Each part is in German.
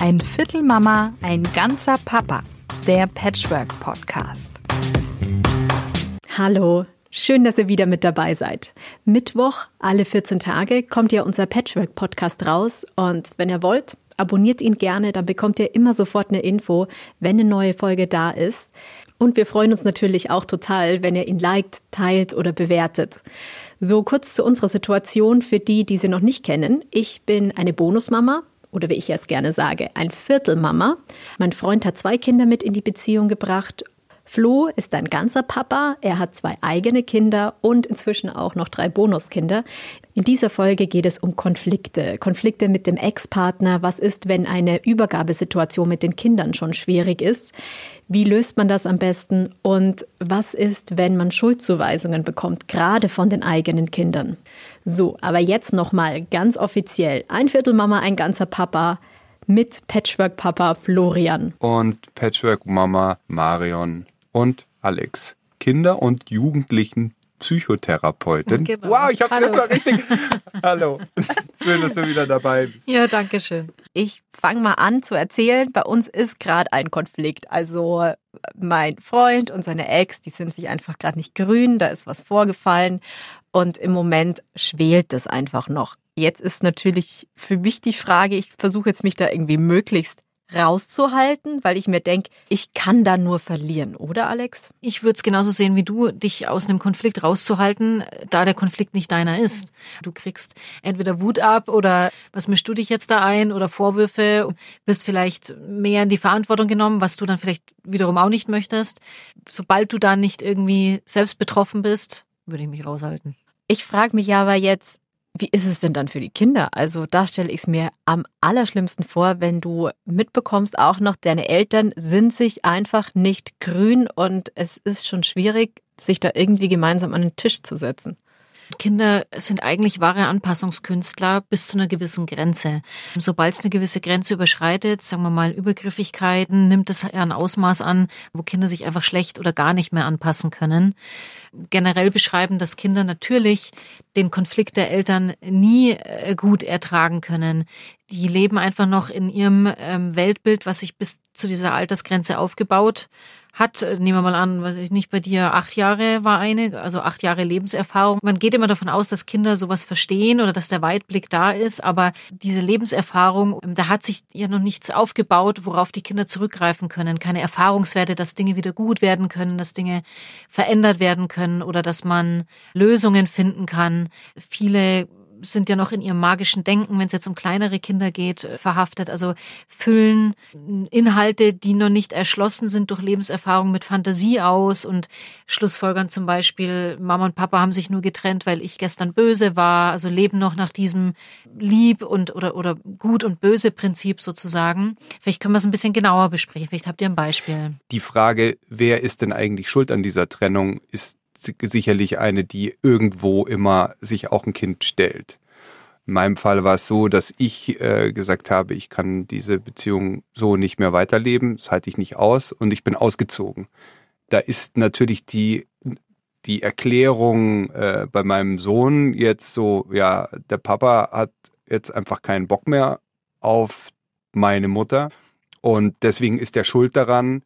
Ein Viertel Mama, ein ganzer Papa. Der Patchwork Podcast. Hallo, schön, dass ihr wieder mit dabei seid. Mittwoch, alle 14 Tage, kommt ja unser Patchwork Podcast raus und wenn ihr wollt, abonniert ihn gerne, dann bekommt ihr immer sofort eine Info, wenn eine neue Folge da ist. Und wir freuen uns natürlich auch total, wenn ihr ihn liked, teilt oder bewertet. So kurz zu unserer Situation für die, die sie noch nicht kennen. Ich bin eine Bonusmama oder wie ich es gerne sage, ein Viertelmama. Mein Freund hat zwei Kinder mit in die Beziehung gebracht Flo ist ein ganzer Papa, er hat zwei eigene Kinder und inzwischen auch noch drei Bonuskinder. In dieser Folge geht es um Konflikte, Konflikte mit dem Ex-Partner. Was ist, wenn eine Übergabesituation mit den Kindern schon schwierig ist? Wie löst man das am besten? Und was ist, wenn man Schuldzuweisungen bekommt, gerade von den eigenen Kindern? So, aber jetzt nochmal ganz offiziell. Ein Viertel Mama, ein ganzer Papa mit Patchwork-Papa Florian. Und Patchwork-Mama Marion und Alex. Kinder- und Jugendlichen Psychotherapeutin. Genau. Wow, ich habe es mal richtig. Hallo. Schön, dass du wieder dabei bist. Ja, danke schön. Ich fange mal an zu erzählen. Bei uns ist gerade ein Konflikt. Also mein Freund und seine Ex, die sind sich einfach gerade nicht grün. Da ist was vorgefallen. Und im Moment schwelt es einfach noch. Jetzt ist natürlich für mich die Frage, ich versuche jetzt mich da irgendwie möglichst rauszuhalten, weil ich mir denke, ich kann da nur verlieren, oder Alex? Ich würde es genauso sehen wie du, dich aus einem Konflikt rauszuhalten, da der Konflikt nicht deiner ist. Du kriegst entweder Wut ab oder was mischst du dich jetzt da ein oder Vorwürfe, bist vielleicht mehr in die Verantwortung genommen, was du dann vielleicht wiederum auch nicht möchtest. Sobald du da nicht irgendwie selbst betroffen bist, würde ich mich raushalten. Ich frage mich aber jetzt, wie ist es denn dann für die Kinder? Also da stelle ich es mir am allerschlimmsten vor, wenn du mitbekommst, auch noch deine Eltern sind sich einfach nicht grün und es ist schon schwierig, sich da irgendwie gemeinsam an den Tisch zu setzen. Kinder sind eigentlich wahre Anpassungskünstler bis zu einer gewissen Grenze. Sobald es eine gewisse Grenze überschreitet, sagen wir mal Übergriffigkeiten, nimmt es ein Ausmaß an, wo Kinder sich einfach schlecht oder gar nicht mehr anpassen können. Generell beschreiben, dass Kinder natürlich den Konflikt der Eltern nie äh, gut ertragen können. Die leben einfach noch in ihrem ähm, Weltbild, was sich bis zu dieser Altersgrenze aufgebaut hat, nehmen wir mal an, was ich nicht bei dir, acht Jahre war eine, also acht Jahre Lebenserfahrung. Man geht immer davon aus, dass Kinder sowas verstehen oder dass der Weitblick da ist, aber diese Lebenserfahrung, ähm, da hat sich ja noch nichts aufgebaut, worauf die Kinder zurückgreifen können. Keine Erfahrungswerte, dass Dinge wieder gut werden können, dass Dinge verändert werden können oder dass man Lösungen finden kann. Viele sind ja noch in ihrem magischen Denken, wenn es jetzt um kleinere Kinder geht, äh, verhaftet. Also füllen Inhalte, die noch nicht erschlossen sind durch Lebenserfahrung mit Fantasie aus und schlussfolgern zum Beispiel, Mama und Papa haben sich nur getrennt, weil ich gestern böse war. Also leben noch nach diesem Lieb und oder, oder gut und böse Prinzip sozusagen. Vielleicht können wir es ein bisschen genauer besprechen. Vielleicht habt ihr ein Beispiel. Die Frage, wer ist denn eigentlich schuld an dieser Trennung, ist sicherlich eine, die irgendwo immer sich auch ein Kind stellt. In meinem Fall war es so, dass ich äh, gesagt habe, ich kann diese Beziehung so nicht mehr weiterleben, das halte ich nicht aus und ich bin ausgezogen. Da ist natürlich die die Erklärung äh, bei meinem Sohn jetzt so, ja, der Papa hat jetzt einfach keinen Bock mehr auf meine Mutter und deswegen ist der schuld daran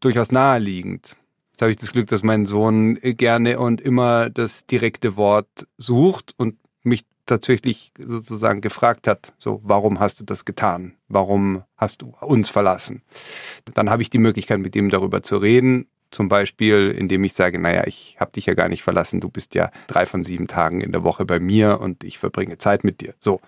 durchaus naheliegend. Habe ich das Glück, dass mein Sohn gerne und immer das direkte Wort sucht und mich tatsächlich sozusagen gefragt hat, so, warum hast du das getan? Warum hast du uns verlassen? Dann habe ich die Möglichkeit, mit ihm darüber zu reden. Zum Beispiel, indem ich sage, naja, ich habe dich ja gar nicht verlassen, du bist ja drei von sieben Tagen in der Woche bei mir und ich verbringe Zeit mit dir. So.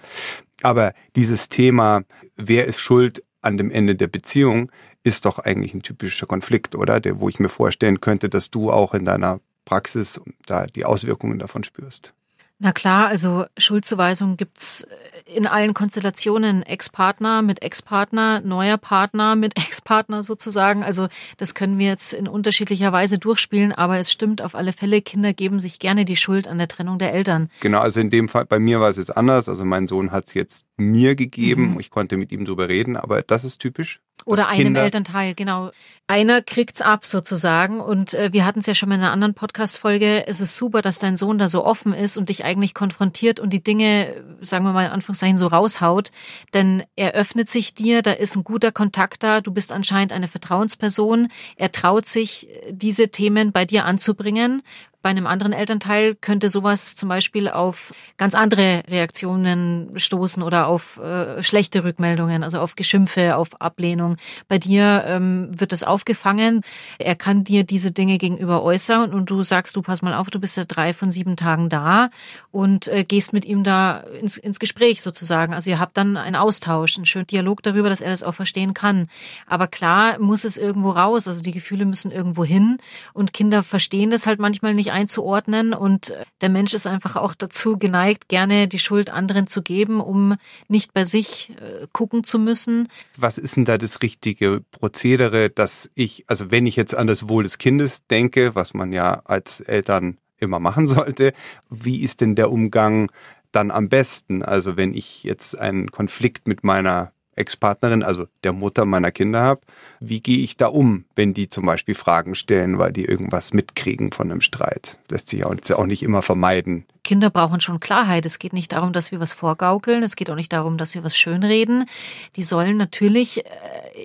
Aber dieses Thema, wer ist schuld an dem Ende der Beziehung, ist doch eigentlich ein typischer Konflikt, oder? Der, wo ich mir vorstellen könnte, dass du auch in deiner Praxis da die Auswirkungen davon spürst. Na klar, also Schuldzuweisung gibt's in allen Konstellationen. Ex-Partner mit Ex-Partner, neuer Partner mit Ex-Partner sozusagen. Also das können wir jetzt in unterschiedlicher Weise durchspielen, aber es stimmt auf alle Fälle, Kinder geben sich gerne die Schuld an der Trennung der Eltern. Genau, also in dem Fall, bei mir war es jetzt anders. Also mein Sohn hat es jetzt mir gegeben. Mhm. Ich konnte mit ihm drüber reden, aber das ist typisch. Oder einem Kinder Elternteil, genau. Einer kriegt's ab sozusagen. Und äh, wir hatten es ja schon mal in einer anderen Podcast-Folge. Es ist super, dass dein Sohn da so offen ist und dich eigentlich konfrontiert und die Dinge, sagen wir mal in Anführungszeichen, so raushaut. Denn er öffnet sich dir, da ist ein guter Kontakt da. Du bist anscheinend eine Vertrauensperson. Er traut sich, diese Themen bei dir anzubringen bei einem anderen Elternteil könnte sowas zum Beispiel auf ganz andere Reaktionen stoßen oder auf äh, schlechte Rückmeldungen, also auf Geschimpfe, auf Ablehnung. Bei dir ähm, wird das aufgefangen. Er kann dir diese Dinge gegenüber äußern und du sagst, du pass mal auf, du bist ja drei von sieben Tagen da und äh, gehst mit ihm da ins, ins Gespräch sozusagen. Also ihr habt dann einen Austausch, einen schönen Dialog darüber, dass er das auch verstehen kann. Aber klar muss es irgendwo raus, also die Gefühle müssen irgendwo hin und Kinder verstehen das halt manchmal nicht einzuordnen und der Mensch ist einfach auch dazu geneigt, gerne die Schuld anderen zu geben, um nicht bei sich äh, gucken zu müssen. Was ist denn da das richtige Prozedere, dass ich, also wenn ich jetzt an das Wohl des Kindes denke, was man ja als Eltern immer machen sollte, wie ist denn der Umgang dann am besten? Also wenn ich jetzt einen Konflikt mit meiner Ex-Partnerin, also der Mutter meiner Kinder habe, wie gehe ich da um, wenn die zum Beispiel Fragen stellen, weil die irgendwas mitkriegen von einem Streit? Lässt sich auch nicht immer vermeiden. Kinder brauchen schon Klarheit. Es geht nicht darum, dass wir was vorgaukeln. Es geht auch nicht darum, dass wir was schönreden. Die sollen natürlich äh,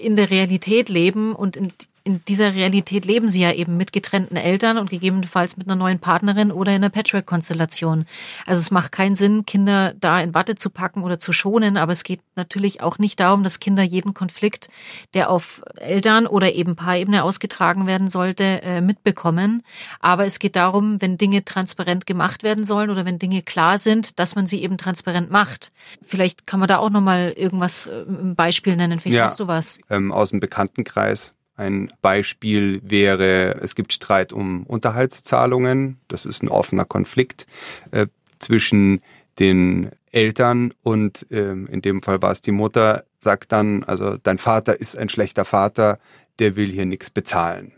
in der Realität leben und in in dieser Realität leben sie ja eben mit getrennten Eltern und gegebenenfalls mit einer neuen Partnerin oder in einer Patchwork-Konstellation. Also es macht keinen Sinn, Kinder da in Watte zu packen oder zu schonen, aber es geht natürlich auch nicht darum, dass Kinder jeden Konflikt, der auf Eltern oder eben Paarebene ausgetragen werden sollte, äh, mitbekommen. Aber es geht darum, wenn Dinge transparent gemacht werden sollen oder wenn Dinge klar sind, dass man sie eben transparent macht. Vielleicht kann man da auch nochmal irgendwas, äh, ein Beispiel nennen. Vielleicht ja, hast du was. Ähm, aus dem Bekanntenkreis ein Beispiel wäre, es gibt Streit um Unterhaltszahlungen. Das ist ein offener Konflikt äh, zwischen den Eltern und ähm, in dem Fall war es die Mutter, sagt dann, also dein Vater ist ein schlechter Vater, der will hier nichts bezahlen.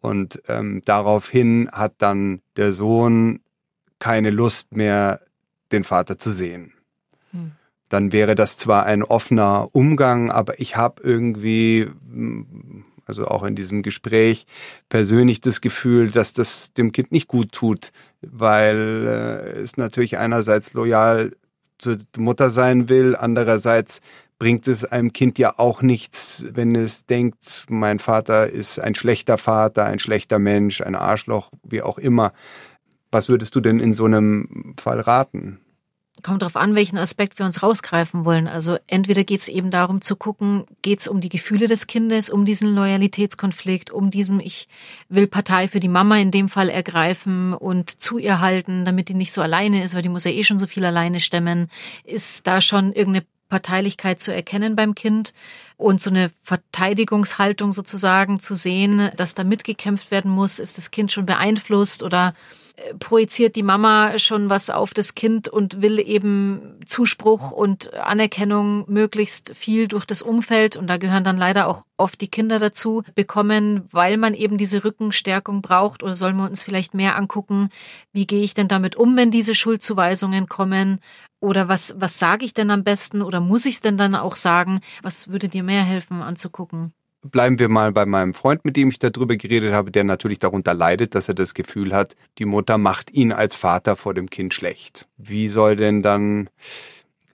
Und ähm, daraufhin hat dann der Sohn keine Lust mehr, den Vater zu sehen. Hm. Dann wäre das zwar ein offener Umgang, aber ich habe irgendwie also auch in diesem Gespräch persönlich das Gefühl, dass das dem Kind nicht gut tut, weil äh, es natürlich einerseits loyal zur Mutter sein will, andererseits bringt es einem Kind ja auch nichts, wenn es denkt, mein Vater ist ein schlechter Vater, ein schlechter Mensch, ein Arschloch, wie auch immer. Was würdest du denn in so einem Fall raten? Kommt darauf an, welchen Aspekt wir uns rausgreifen wollen. Also entweder geht es eben darum zu gucken, geht es um die Gefühle des Kindes, um diesen Loyalitätskonflikt, um diesem ich will Partei für die Mama in dem Fall ergreifen und zu ihr halten, damit die nicht so alleine ist, weil die muss ja eh schon so viel alleine stemmen. Ist da schon irgendeine Parteilichkeit zu erkennen beim Kind und so eine Verteidigungshaltung sozusagen zu sehen, dass da mitgekämpft werden muss, ist das Kind schon beeinflusst oder projiziert die Mama schon was auf das Kind und will eben Zuspruch und Anerkennung möglichst viel durch das Umfeld? Und da gehören dann leider auch oft die Kinder dazu bekommen, weil man eben diese Rückenstärkung braucht. Oder sollen wir uns vielleicht mehr angucken, wie gehe ich denn damit um, wenn diese Schuldzuweisungen kommen oder was was sage ich denn am besten oder muss ich es denn dann auch sagen? Was würde dir mehr helfen anzugucken? bleiben wir mal bei meinem Freund, mit dem ich darüber geredet habe, der natürlich darunter leidet, dass er das Gefühl hat, die Mutter macht ihn als Vater vor dem Kind schlecht. Wie soll denn dann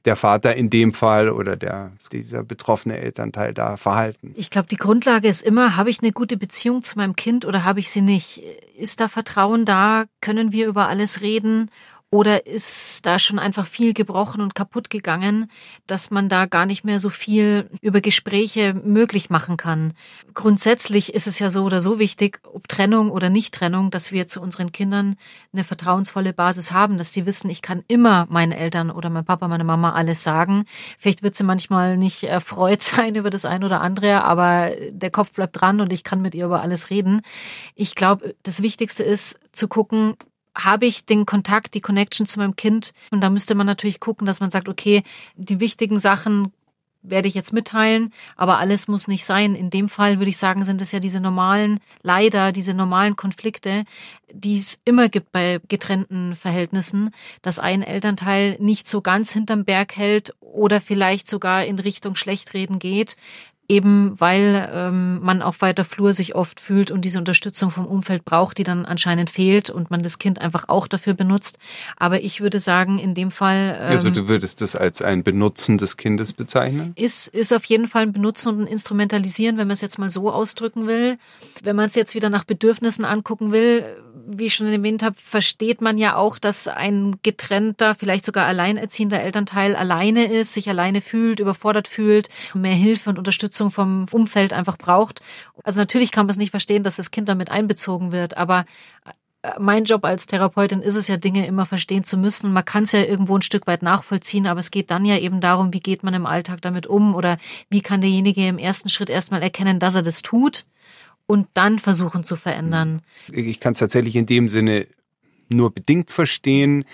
der Vater in dem Fall oder der, dieser betroffene Elternteil da verhalten? Ich glaube, die Grundlage ist immer, habe ich eine gute Beziehung zu meinem Kind oder habe ich sie nicht? Ist da Vertrauen da? Können wir über alles reden? Oder ist da schon einfach viel gebrochen und kaputt gegangen, dass man da gar nicht mehr so viel über Gespräche möglich machen kann? Grundsätzlich ist es ja so oder so wichtig, ob Trennung oder Nicht-Trennung, dass wir zu unseren Kindern eine vertrauensvolle Basis haben, dass die wissen, ich kann immer meinen Eltern oder mein Papa, meine Mama alles sagen. Vielleicht wird sie manchmal nicht erfreut sein über das eine oder andere, aber der Kopf bleibt dran und ich kann mit ihr über alles reden. Ich glaube, das Wichtigste ist zu gucken, habe ich den Kontakt, die Connection zu meinem Kind. Und da müsste man natürlich gucken, dass man sagt, okay, die wichtigen Sachen werde ich jetzt mitteilen, aber alles muss nicht sein. In dem Fall würde ich sagen, sind es ja diese normalen, leider diese normalen Konflikte, die es immer gibt bei getrennten Verhältnissen, dass ein Elternteil nicht so ganz hinterm Berg hält oder vielleicht sogar in Richtung Schlechtreden geht. Eben weil ähm, man auf weiter Flur sich oft fühlt und diese Unterstützung vom Umfeld braucht, die dann anscheinend fehlt und man das Kind einfach auch dafür benutzt. Aber ich würde sagen, in dem Fall. Ähm, also du würdest das als ein Benutzen des Kindes bezeichnen? Ist, ist auf jeden Fall ein Benutzen und ein Instrumentalisieren, wenn man es jetzt mal so ausdrücken will. Wenn man es jetzt wieder nach Bedürfnissen angucken will, wie ich schon erwähnt habe, versteht man ja auch, dass ein getrennter, vielleicht sogar alleinerziehender Elternteil alleine ist, sich alleine fühlt, überfordert fühlt, mehr Hilfe und Unterstützung vom Umfeld einfach braucht. Also natürlich kann man es nicht verstehen, dass das Kind damit einbezogen wird, aber äh, mein Job als Therapeutin ist es ja, Dinge immer verstehen zu müssen. Man kann es ja irgendwo ein Stück weit nachvollziehen, aber es geht dann ja eben darum, wie geht man im Alltag damit um oder wie kann derjenige im ersten Schritt erstmal erkennen, dass er das tut und dann versuchen zu verändern. Ich kann es tatsächlich in dem Sinne nur bedingt verstehen,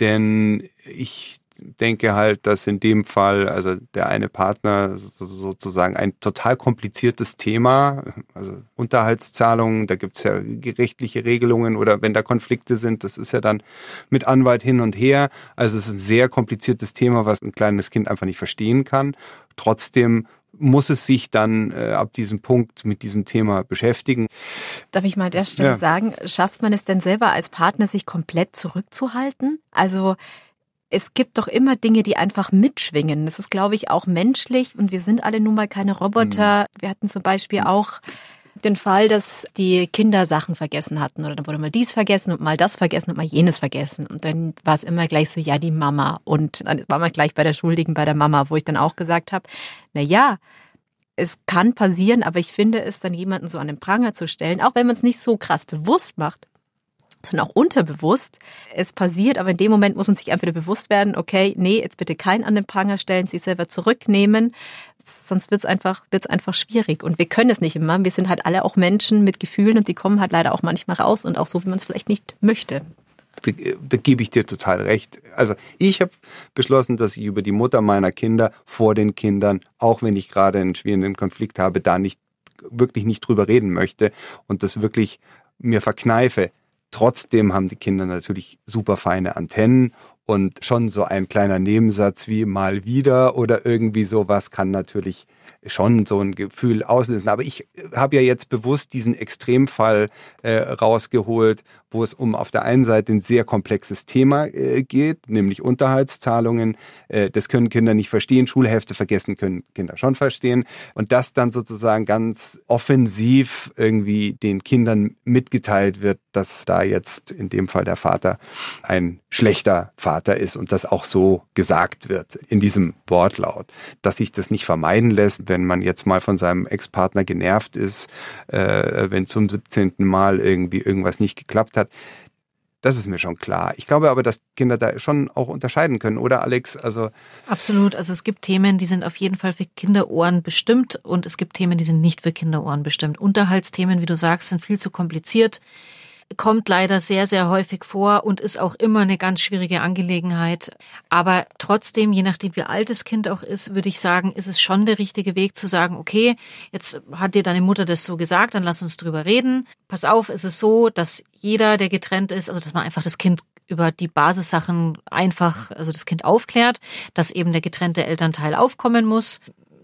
denn ich denke halt, dass in dem Fall, also der eine Partner sozusagen ein total kompliziertes Thema, also Unterhaltszahlungen, da gibt es ja gerichtliche Regelungen oder wenn da Konflikte sind, das ist ja dann mit Anwalt hin und her. Also es ist ein sehr kompliziertes Thema, was ein kleines Kind einfach nicht verstehen kann. Trotzdem muss es sich dann äh, ab diesem Punkt mit diesem Thema beschäftigen. Darf ich mal an der Stelle ja. sagen, schafft man es denn selber als Partner, sich komplett zurückzuhalten? Also es gibt doch immer Dinge, die einfach mitschwingen. Das ist, glaube ich, auch menschlich und wir sind alle nun mal keine Roboter. Mhm. Wir hatten zum Beispiel auch den Fall, dass die Kinder Sachen vergessen hatten oder dann wurde mal dies vergessen und mal das vergessen und mal jenes vergessen. Und dann war es immer gleich so, ja, die Mama. Und dann war man gleich bei der Schuldigen, bei der Mama, wo ich dann auch gesagt habe, na ja, es kann passieren, aber ich finde es dann jemanden so an den Pranger zu stellen, auch wenn man es nicht so krass bewusst macht, sondern auch unterbewusst. Es passiert, aber in dem Moment muss man sich einfach bewusst werden, okay, nee, jetzt bitte keinen an den Pranger stellen, sich selber zurücknehmen, sonst wird es einfach, wird's einfach schwierig. Und wir können es nicht immer. Wir sind halt alle auch Menschen mit Gefühlen und die kommen halt leider auch manchmal raus und auch so, wie man es vielleicht nicht möchte. Da, da gebe ich dir total recht. Also ich habe beschlossen, dass ich über die Mutter meiner Kinder vor den Kindern, auch wenn ich gerade einen schwierigen Konflikt habe, da nicht wirklich nicht drüber reden möchte und das wirklich mir verkneife. Trotzdem haben die Kinder natürlich super feine Antennen und schon so ein kleiner Nebensatz wie mal wieder oder irgendwie sowas kann natürlich schon so ein Gefühl auslösen. Aber ich habe ja jetzt bewusst diesen Extremfall äh, rausgeholt, wo es um auf der einen Seite ein sehr komplexes Thema äh, geht, nämlich Unterhaltszahlungen. Äh, das können Kinder nicht verstehen. Schulhälfte vergessen können Kinder schon verstehen. Und das dann sozusagen ganz offensiv irgendwie den Kindern mitgeteilt wird, dass da jetzt in dem Fall der Vater ein schlechter Vater ist und das auch so gesagt wird in diesem Wortlaut, dass sich das nicht vermeiden lässt, wenn man jetzt mal von seinem Ex-Partner genervt ist, äh, wenn zum 17. Mal irgendwie irgendwas nicht geklappt hat. Das ist mir schon klar. Ich glaube aber, dass Kinder da schon auch unterscheiden können, oder Alex? Also absolut. Also es gibt Themen, die sind auf jeden Fall für Kinderohren bestimmt und es gibt Themen, die sind nicht für Kinderohren bestimmt. Unterhaltsthemen, wie du sagst, sind viel zu kompliziert kommt leider sehr, sehr häufig vor und ist auch immer eine ganz schwierige Angelegenheit. Aber trotzdem, je nachdem wie alt das Kind auch ist, würde ich sagen, ist es schon der richtige Weg zu sagen, okay, jetzt hat dir deine Mutter das so gesagt, dann lass uns drüber reden. Pass auf, ist es so, dass jeder, der getrennt ist, also dass man einfach das Kind über die Basissachen einfach, also das Kind aufklärt, dass eben der getrennte Elternteil aufkommen muss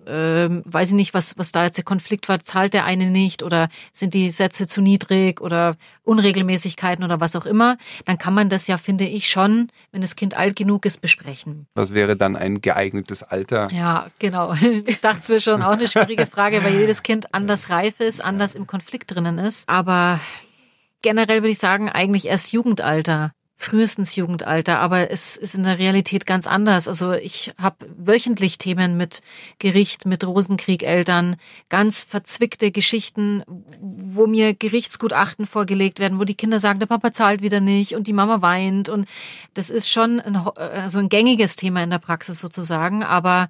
ähm, weiß ich nicht, was, was da jetzt der Konflikt war, zahlt der eine nicht oder sind die Sätze zu niedrig oder Unregelmäßigkeiten oder was auch immer, dann kann man das ja, finde ich, schon, wenn das Kind alt genug ist, besprechen. Was wäre dann ein geeignetes Alter? Ja, genau. Ich dachte es wäre schon auch eine schwierige Frage, weil jedes Kind anders reif ist, anders im Konflikt drinnen ist. Aber generell würde ich sagen, eigentlich erst Jugendalter frühestens Jugendalter, aber es ist in der Realität ganz anders. Also ich habe wöchentlich Themen mit Gericht, mit Rosenkriegeltern, ganz verzwickte Geschichten, wo mir Gerichtsgutachten vorgelegt werden, wo die Kinder sagen, der Papa zahlt wieder nicht und die Mama weint und das ist schon ein, also ein gängiges Thema in der Praxis sozusagen, aber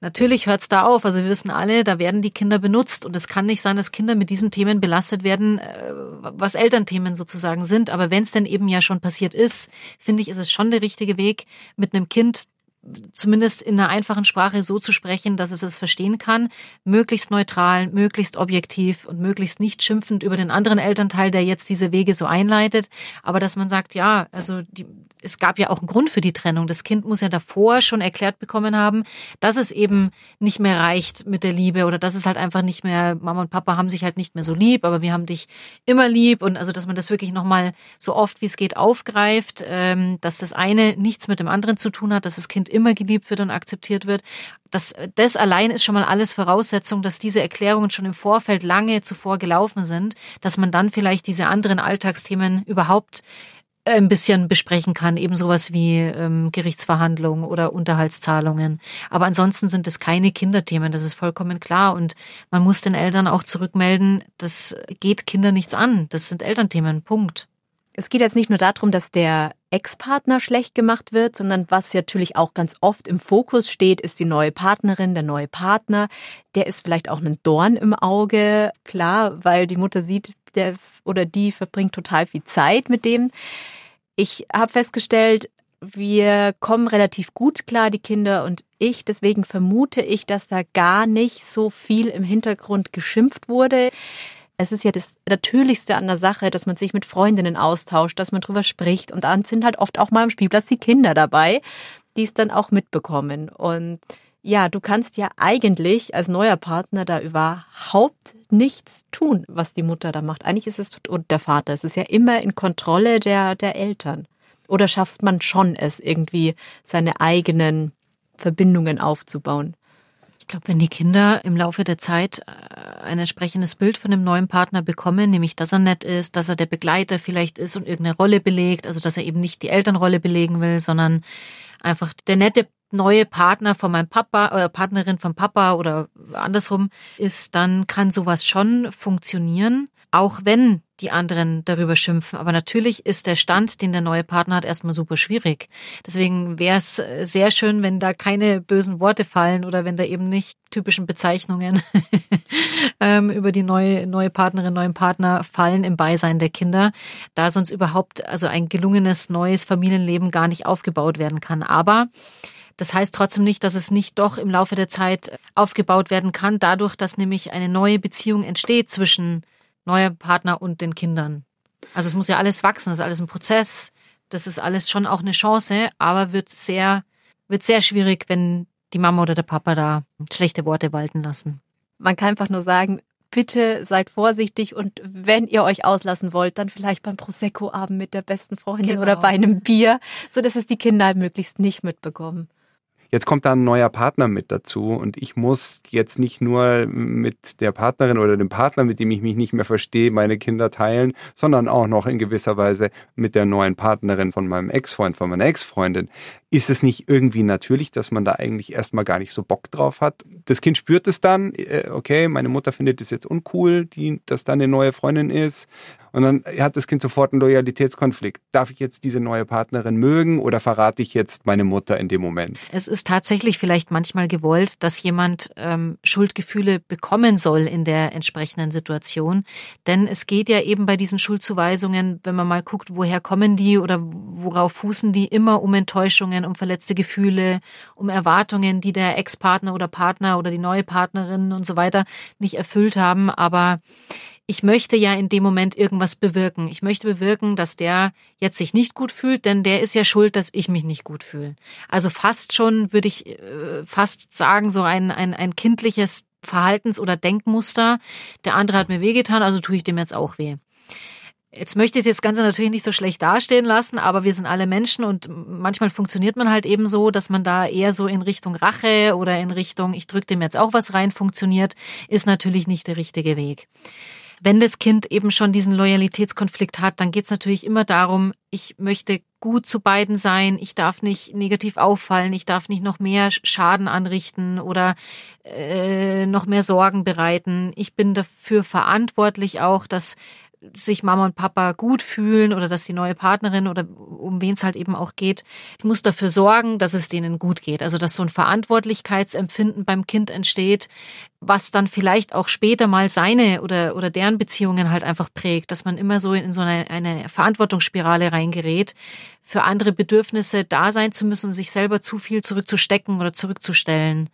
Natürlich hört es da auf. Also wir wissen alle, da werden die Kinder benutzt und es kann nicht sein, dass Kinder mit diesen Themen belastet werden, äh, was Elternthemen sozusagen sind. Aber wenn es denn eben ja schon passiert ist, finde ich, ist es schon der richtige Weg, mit einem Kind zumindest in einer einfachen Sprache so zu sprechen, dass es es verstehen kann, möglichst neutral, möglichst objektiv und möglichst nicht schimpfend über den anderen Elternteil, der jetzt diese Wege so einleitet, aber dass man sagt, ja, also die, es gab ja auch einen Grund für die Trennung. Das Kind muss ja davor schon erklärt bekommen haben, dass es eben nicht mehr reicht mit der Liebe oder dass es halt einfach nicht mehr, Mama und Papa haben sich halt nicht mehr so lieb, aber wir haben dich immer lieb. Und also, dass man das wirklich nochmal so oft wie es geht aufgreift, ähm, dass das eine nichts mit dem anderen zu tun hat, dass das Kind immer geliebt wird und akzeptiert wird. Das, das allein ist schon mal alles Voraussetzung, dass diese Erklärungen schon im Vorfeld lange zuvor gelaufen sind, dass man dann vielleicht diese anderen Alltagsthemen überhaupt ein bisschen besprechen kann, eben sowas wie ähm, Gerichtsverhandlungen oder Unterhaltszahlungen. Aber ansonsten sind es keine Kinderthemen, das ist vollkommen klar. Und man muss den Eltern auch zurückmelden, das geht Kinder nichts an. Das sind Elternthemen, Punkt. Es geht jetzt nicht nur darum, dass der Ex-Partner schlecht gemacht wird, sondern was natürlich auch ganz oft im Fokus steht, ist die neue Partnerin, der neue Partner. Der ist vielleicht auch ein Dorn im Auge, klar, weil die Mutter sieht, der oder die verbringt total viel Zeit mit dem. Ich habe festgestellt, wir kommen relativ gut klar, die Kinder und ich. Deswegen vermute ich, dass da gar nicht so viel im Hintergrund geschimpft wurde. Es ist ja das Natürlichste an der Sache, dass man sich mit Freundinnen austauscht, dass man drüber spricht. Und dann sind halt oft auch mal am Spielplatz die Kinder dabei, die es dann auch mitbekommen. Und ja, du kannst ja eigentlich als neuer Partner da überhaupt nichts tun, was die Mutter da macht. Eigentlich ist es und der Vater. Es ist ja immer in Kontrolle der, der Eltern. Oder schaffst man schon es irgendwie, seine eigenen Verbindungen aufzubauen? Ich glaube, wenn die Kinder im Laufe der Zeit äh, ein entsprechendes Bild von dem neuen Partner bekommen, nämlich dass er nett ist, dass er der Begleiter vielleicht ist und irgendeine Rolle belegt, also dass er eben nicht die Elternrolle belegen will, sondern einfach der nette neue Partner von meinem Papa oder Partnerin vom Papa oder andersrum ist, dann kann sowas schon funktionieren, auch wenn die anderen darüber schimpfen. Aber natürlich ist der Stand, den der neue Partner hat, erstmal super schwierig. Deswegen wäre es äh, sehr schön, wenn da keine bösen Worte fallen oder wenn da eben nicht typischen Bezeichnungen ähm, über die neue, neue Partnerin, neuen Partner fallen im Beisein der Kinder, da sonst überhaupt also ein gelungenes neues Familienleben gar nicht aufgebaut werden kann. Aber das heißt trotzdem nicht, dass es nicht doch im Laufe der Zeit aufgebaut werden kann, dadurch, dass nämlich eine neue Beziehung entsteht zwischen neuer Partner und den Kindern. Also es muss ja alles wachsen, das ist alles ein Prozess, das ist alles schon auch eine Chance, aber wird sehr, wird sehr schwierig, wenn die Mama oder der Papa da schlechte Worte walten lassen. Man kann einfach nur sagen, bitte seid vorsichtig und wenn ihr euch auslassen wollt, dann vielleicht beim Prosecco-Abend mit der besten Freundin genau. oder bei einem Bier, so dass es die Kinder halt möglichst nicht mitbekommen. Jetzt kommt da ein neuer Partner mit dazu und ich muss jetzt nicht nur mit der Partnerin oder dem Partner, mit dem ich mich nicht mehr verstehe, meine Kinder teilen, sondern auch noch in gewisser Weise mit der neuen Partnerin von meinem Ex-Freund, von meiner Ex-Freundin. Ist es nicht irgendwie natürlich, dass man da eigentlich erstmal gar nicht so Bock drauf hat? Das Kind spürt es dann, äh, okay, meine Mutter findet es jetzt uncool, die, dass da eine neue Freundin ist. Und dann hat das Kind sofort einen Loyalitätskonflikt. Darf ich jetzt diese neue Partnerin mögen oder verrate ich jetzt meine Mutter in dem Moment? Es ist tatsächlich vielleicht manchmal gewollt, dass jemand ähm, Schuldgefühle bekommen soll in der entsprechenden Situation. Denn es geht ja eben bei diesen Schuldzuweisungen, wenn man mal guckt, woher kommen die oder worauf fußen die, immer um Enttäuschungen, um verletzte Gefühle, um Erwartungen, die der Ex-Partner oder Partner oder die neue Partnerin und so weiter nicht erfüllt haben. Aber ich möchte ja in dem Moment irgendwas bewirken. Ich möchte bewirken, dass der jetzt sich nicht gut fühlt, denn der ist ja schuld, dass ich mich nicht gut fühle. Also fast schon würde ich äh, fast sagen, so ein, ein, ein kindliches Verhaltens- oder Denkmuster. Der andere hat mir wehgetan, also tue ich dem jetzt auch weh. Jetzt möchte ich das Ganze natürlich nicht so schlecht dastehen lassen, aber wir sind alle Menschen und manchmal funktioniert man halt eben so, dass man da eher so in Richtung Rache oder in Richtung, ich drücke dem jetzt auch was rein, funktioniert, ist natürlich nicht der richtige Weg. Wenn das Kind eben schon diesen Loyalitätskonflikt hat, dann geht es natürlich immer darum, ich möchte gut zu beiden sein, ich darf nicht negativ auffallen, ich darf nicht noch mehr Schaden anrichten oder äh, noch mehr Sorgen bereiten. Ich bin dafür verantwortlich auch, dass sich Mama und Papa gut fühlen oder dass die neue Partnerin oder um wen es halt eben auch geht, muss dafür sorgen, dass es denen gut geht. Also dass so ein Verantwortlichkeitsempfinden beim Kind entsteht, was dann vielleicht auch später mal seine oder, oder deren Beziehungen halt einfach prägt, dass man immer so in so eine, eine Verantwortungsspirale reingerät, für andere Bedürfnisse da sein zu müssen, sich selber zu viel zurückzustecken oder zurückzustellen.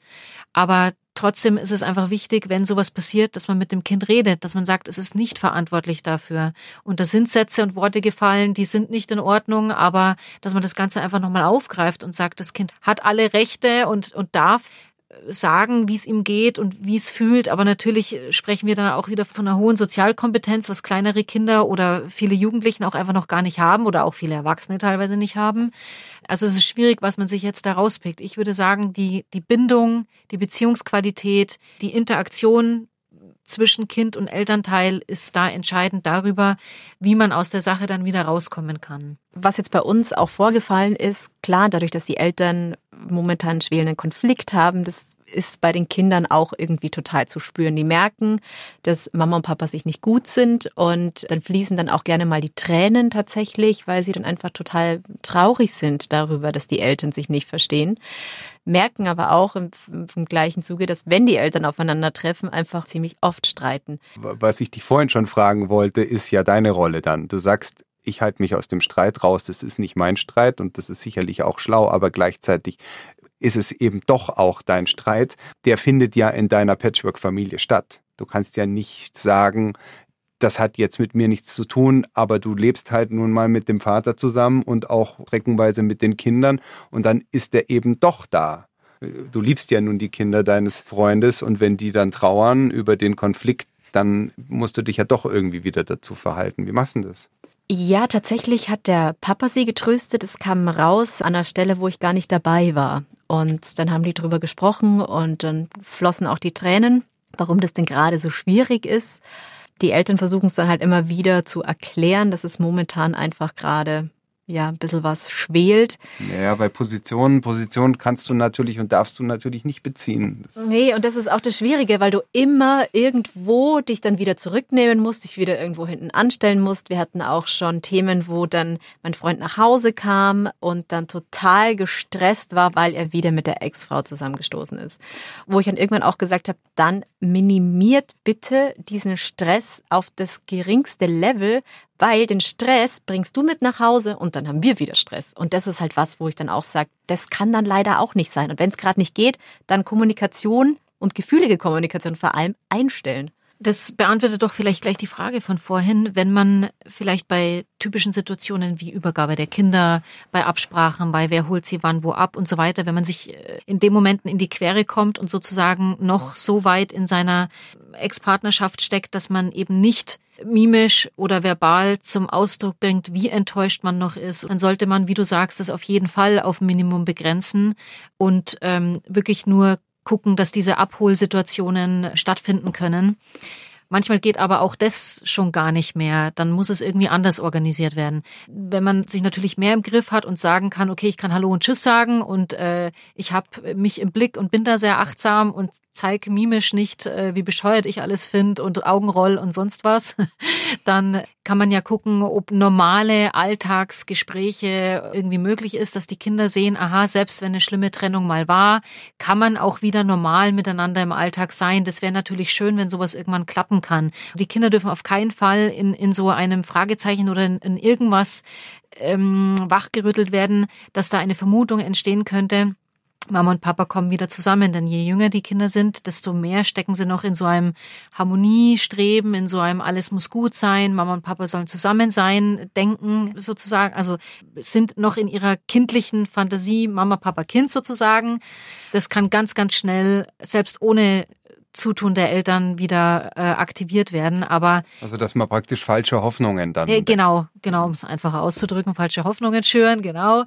Aber trotzdem ist es einfach wichtig, wenn sowas passiert, dass man mit dem Kind redet, dass man sagt, es ist nicht verantwortlich dafür. Und da sind Sätze und Worte gefallen, die sind nicht in Ordnung, aber dass man das Ganze einfach nochmal aufgreift und sagt, das Kind hat alle Rechte und, und darf sagen, wie es ihm geht und wie es fühlt. Aber natürlich sprechen wir dann auch wieder von einer hohen Sozialkompetenz, was kleinere Kinder oder viele Jugendlichen auch einfach noch gar nicht haben oder auch viele Erwachsene teilweise nicht haben. Also es ist schwierig, was man sich jetzt da rauspickt. Ich würde sagen, die, die Bindung, die Beziehungsqualität, die Interaktion zwischen Kind und Elternteil ist da entscheidend darüber, wie man aus der Sache dann wieder rauskommen kann. Was jetzt bei uns auch vorgefallen ist, klar, dadurch, dass die Eltern momentan schwelenden Konflikt haben, das ist bei den Kindern auch irgendwie total zu spüren. Die merken, dass Mama und Papa sich nicht gut sind und dann fließen dann auch gerne mal die Tränen tatsächlich, weil sie dann einfach total traurig sind darüber, dass die Eltern sich nicht verstehen. Merken aber auch im, im gleichen Zuge, dass wenn die Eltern aufeinandertreffen, einfach ziemlich oft streiten. Was ich dich vorhin schon fragen wollte, ist ja deine Rolle dann. Du sagst, ich halte mich aus dem Streit raus, das ist nicht mein Streit und das ist sicherlich auch schlau, aber gleichzeitig ist es eben doch auch dein Streit, der findet ja in deiner Patchwork-Familie statt. Du kannst ja nicht sagen, das hat jetzt mit mir nichts zu tun, aber du lebst halt nun mal mit dem Vater zusammen und auch streckenweise mit den Kindern und dann ist er eben doch da. Du liebst ja nun die Kinder deines Freundes und wenn die dann trauern über den Konflikt, dann musst du dich ja doch irgendwie wieder dazu verhalten. Wie machst du das? Ja, tatsächlich hat der Papa sie getröstet. Es kam raus an einer Stelle, wo ich gar nicht dabei war. Und dann haben die drüber gesprochen und dann flossen auch die Tränen, warum das denn gerade so schwierig ist. Die Eltern versuchen es dann halt immer wieder zu erklären, dass es momentan einfach gerade ja, ein bisschen was schwelt. Ja, bei Positionen, Positionen kannst du natürlich und darfst du natürlich nicht beziehen. Das nee, und das ist auch das Schwierige, weil du immer irgendwo dich dann wieder zurücknehmen musst, dich wieder irgendwo hinten anstellen musst. Wir hatten auch schon Themen, wo dann mein Freund nach Hause kam und dann total gestresst war, weil er wieder mit der Ex-Frau zusammengestoßen ist. Wo ich dann irgendwann auch gesagt habe, dann minimiert bitte diesen Stress auf das geringste Level, weil den Stress bringst du mit nach Hause und dann haben wir wieder Stress. Und das ist halt was, wo ich dann auch sage, das kann dann leider auch nicht sein. Und wenn es gerade nicht geht, dann Kommunikation und gefühlige Kommunikation vor allem einstellen. Das beantwortet doch vielleicht gleich die Frage von vorhin, wenn man vielleicht bei typischen Situationen wie Übergabe der Kinder, bei Absprachen, bei wer holt sie wann wo ab und so weiter, wenn man sich äh, in den Momenten in die Quere kommt und sozusagen noch so weit in seiner Ex-Partnerschaft steckt, dass man eben nicht mimisch oder verbal zum Ausdruck bringt, wie enttäuscht man noch ist, dann sollte man, wie du sagst, das auf jeden Fall auf Minimum begrenzen und ähm, wirklich nur gucken, dass diese Abholsituationen stattfinden können. Manchmal geht aber auch das schon gar nicht mehr. Dann muss es irgendwie anders organisiert werden. Wenn man sich natürlich mehr im Griff hat und sagen kann, okay, ich kann Hallo und Tschüss sagen und äh, ich habe mich im Blick und bin da sehr achtsam und zeig mimisch nicht, äh, wie bescheuert ich alles finde und Augenroll und sonst was, dann kann man ja gucken, ob normale Alltagsgespräche irgendwie möglich ist, dass die Kinder sehen, aha, selbst wenn eine schlimme Trennung mal war, kann man auch wieder normal miteinander im Alltag sein. Das wäre natürlich schön, wenn sowas irgendwann klappen kann. Die Kinder dürfen auf keinen Fall in, in so einem Fragezeichen oder in, in irgendwas ähm, wachgerüttelt werden, dass da eine Vermutung entstehen könnte, Mama und Papa kommen wieder zusammen, denn je jünger die Kinder sind, desto mehr stecken sie noch in so einem Harmoniestreben, in so einem alles muss gut sein, Mama und Papa sollen zusammen sein, denken sozusagen, also sind noch in ihrer kindlichen Fantasie Mama, Papa, Kind sozusagen. Das kann ganz, ganz schnell, selbst ohne Zutun der Eltern wieder äh, aktiviert werden. Aber also dass man praktisch falsche Hoffnungen dann. Äh, genau, genau, um es einfacher auszudrücken, falsche Hoffnungen schüren, genau.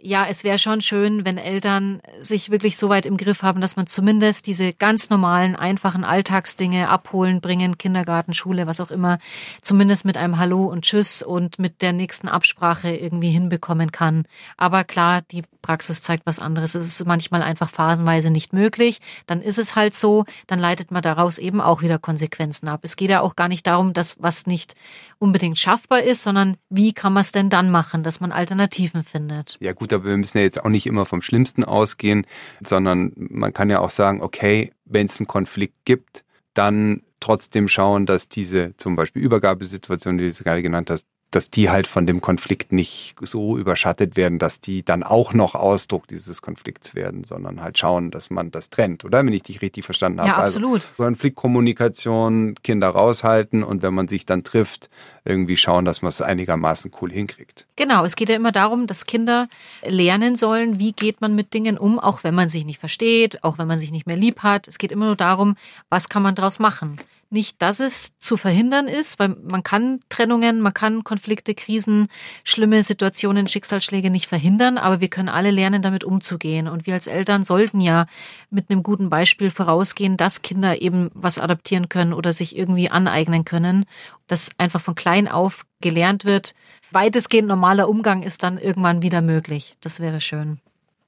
Ja, es wäre schon schön, wenn Eltern sich wirklich so weit im Griff haben, dass man zumindest diese ganz normalen, einfachen Alltagsdinge abholen, bringen, Kindergarten, Schule, was auch immer, zumindest mit einem Hallo und Tschüss und mit der nächsten Absprache irgendwie hinbekommen kann. Aber klar, die Praxis zeigt was anderes. Es ist manchmal einfach phasenweise nicht möglich. Dann ist es halt so, dann leitet man daraus eben auch wieder Konsequenzen ab. Es geht ja auch gar nicht darum, dass was nicht unbedingt schaffbar ist, sondern wie kann man es denn dann machen, dass man Alternativen findet. Ja gut, aber wir müssen ja jetzt auch nicht immer vom Schlimmsten ausgehen, sondern man kann ja auch sagen, okay, wenn es einen Konflikt gibt, dann trotzdem schauen, dass diese zum Beispiel Übergabesituation, die du gerade genannt hast, dass die halt von dem Konflikt nicht so überschattet werden, dass die dann auch noch Ausdruck dieses Konflikts werden, sondern halt schauen, dass man das trennt, oder? Wenn ich dich richtig verstanden habe. Ja, absolut. Also Konfliktkommunikation, Kinder raushalten und wenn man sich dann trifft, irgendwie schauen, dass man es einigermaßen cool hinkriegt. Genau, es geht ja immer darum, dass Kinder lernen sollen, wie geht man mit Dingen um, auch wenn man sich nicht versteht, auch wenn man sich nicht mehr lieb hat. Es geht immer nur darum, was kann man daraus machen nicht, dass es zu verhindern ist, weil man kann Trennungen, man kann Konflikte, Krisen, schlimme Situationen, Schicksalsschläge nicht verhindern, aber wir können alle lernen, damit umzugehen. Und wir als Eltern sollten ja mit einem guten Beispiel vorausgehen, dass Kinder eben was adaptieren können oder sich irgendwie aneignen können, dass einfach von klein auf gelernt wird. Weitestgehend normaler Umgang ist dann irgendwann wieder möglich. Das wäre schön.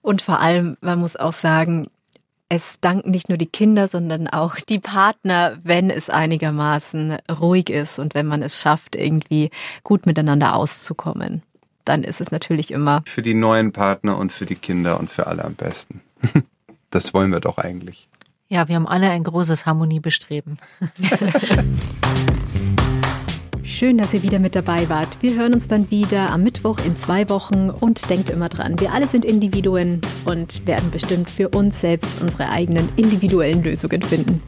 Und vor allem, man muss auch sagen, es danken nicht nur die Kinder, sondern auch die Partner, wenn es einigermaßen ruhig ist und wenn man es schafft, irgendwie gut miteinander auszukommen. Dann ist es natürlich immer. Für die neuen Partner und für die Kinder und für alle am besten. Das wollen wir doch eigentlich. Ja, wir haben alle ein großes Harmoniebestreben. Schön, dass ihr wieder mit dabei wart. Wir hören uns dann wieder am Mittwoch in zwei Wochen und denkt immer dran, wir alle sind Individuen und werden bestimmt für uns selbst unsere eigenen individuellen Lösungen finden.